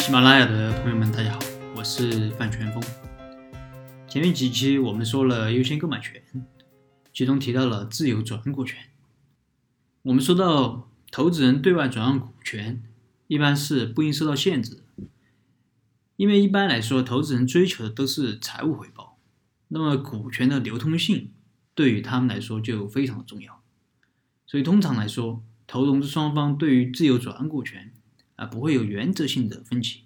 喜马拉雅的朋友们，大家好，我是范全峰。前面几期我们说了优先购买权，其中提到了自由转股权。我们说到投资人对外转让股权，一般是不应受到限制，因为一般来说，投资人追求的都是财务回报，那么股权的流通性对于他们来说就非常的重要。所以通常来说，投融资双方对于自由转股权。啊，不会有原则性的分歧，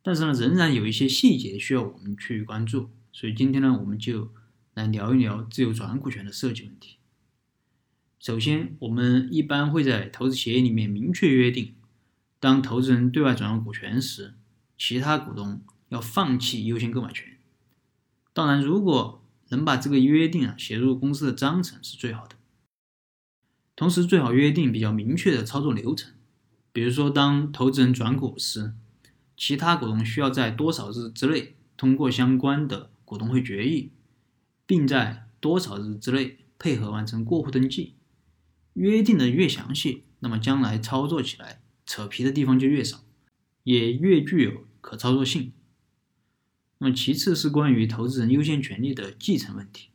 但是呢，仍然有一些细节需要我们去关注。所以今天呢，我们就来聊一聊自由转股权的设计问题。首先，我们一般会在投资协议里面明确约定，当投资人对外转让股权时，其他股东要放弃优先购买权。当然，如果能把这个约定啊写入公司的章程是最好的。同时，最好约定比较明确的操作流程。比如说，当投资人转股时，其他股东需要在多少日之内通过相关的股东会决议，并在多少日之内配合完成过户登记。约定的越详细，那么将来操作起来扯皮的地方就越少，也越具有可操作性。那么其次是关于投资人优先权利的继承问题，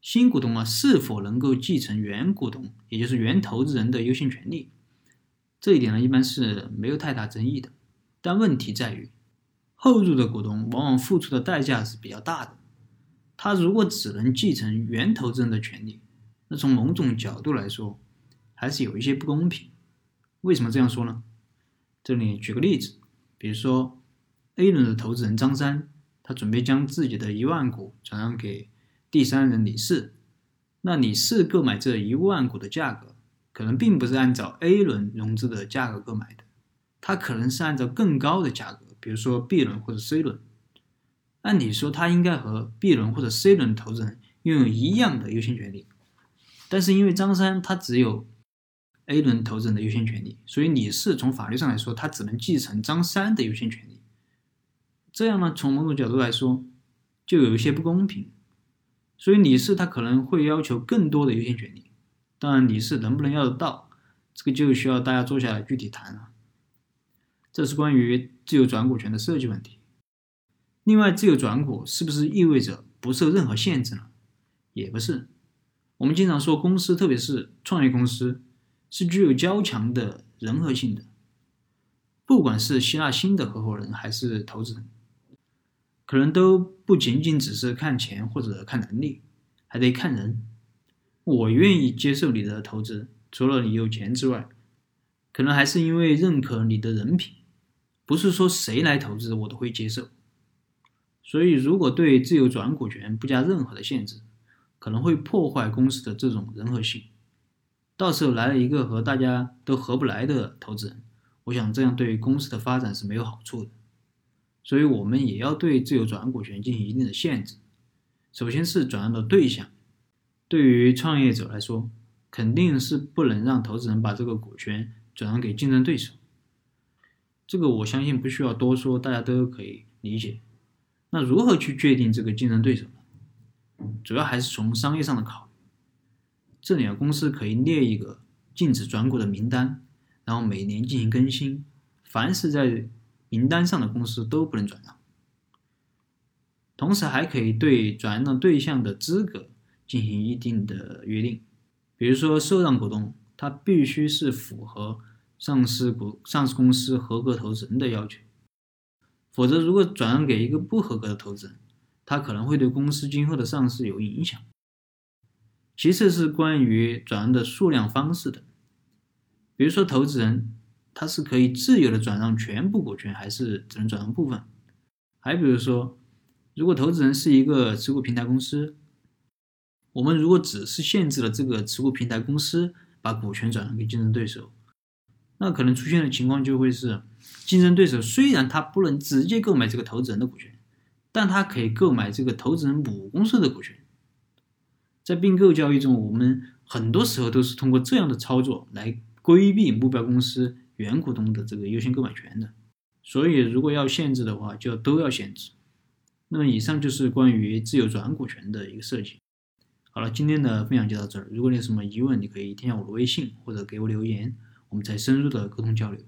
新股东啊是否能够继承原股东，也就是原投资人的优先权利？这一点呢，一般是没有太大争议的，但问题在于，后入的股东往往付出的代价是比较大的。他如果只能继承原投资人的权利，那从某种角度来说，还是有一些不公平。为什么这样说呢？这里举个例子，比如说 A 轮的投资人张三，他准备将自己的一万股转让给第三人李四，那李四购买这一万股的价格。可能并不是按照 A 轮融资的价格购买的，他可能是按照更高的价格，比如说 B 轮或者 C 轮。按理说，他应该和 B 轮或者 C 轮投资人拥有一样的优先权利，但是因为张三他只有 A 轮投资人的优先权利，所以李四从法律上来说，他只能继承张三的优先权利。这样呢，从某种角度来说，就有一些不公平。所以李四他可能会要求更多的优先权利。当然，你是能不能要得到，这个就需要大家坐下来具体谈了。这是关于自由转股权的设计问题。另外，自由转股是不是意味着不受任何限制呢？也不是。我们经常说，公司特别是创业公司是具有较强的人和性的，不管是吸纳新的合伙人还是投资人，可能都不仅仅只是看钱或者看能力，还得看人。我愿意接受你的投资，除了你有钱之外，可能还是因为认可你的人品，不是说谁来投资我都会接受。所以，如果对自由转股权不加任何的限制，可能会破坏公司的这种人和性。到时候来了一个和大家都合不来的投资人，我想这样对公司的发展是没有好处的。所以我们也要对自由转股权进行一定的限制。首先是转让的对象。对于创业者来说，肯定是不能让投资人把这个股权转让给竞争对手。这个我相信不需要多说，大家都可以理解。那如何去确定这个竞争对手呢？主要还是从商业上的考虑。这两个，公司可以列一个禁止转股的名单，然后每年进行更新，凡是在名单上的公司都不能转让。同时还可以对转让对象的资格。进行一定的约定，比如说受让股东，他必须是符合上市股上市公司合格投资人的要求，否则如果转让给一个不合格的投资人，他可能会对公司今后的上市有影响。其次是关于转让的数量方式的，比如说投资人他是可以自由的转让全部股权，还是只能转让部分？还比如说，如果投资人是一个持股平台公司。我们如果只是限制了这个持股平台公司把股权转让给竞争对手，那可能出现的情况就会是，竞争对手虽然他不能直接购买这个投资人的股权，但他可以购买这个投资人母公司的股权。在并购交易中，我们很多时候都是通过这样的操作来规避目标公司原股东的这个优先购买权的。所以，如果要限制的话，就都要限制。那么，以上就是关于自由转股权的一个设计。好了，今天的分享就到这儿。如果你有什么疑问，你可以添加我的微信或者给我留言，我们再深入的沟通交流。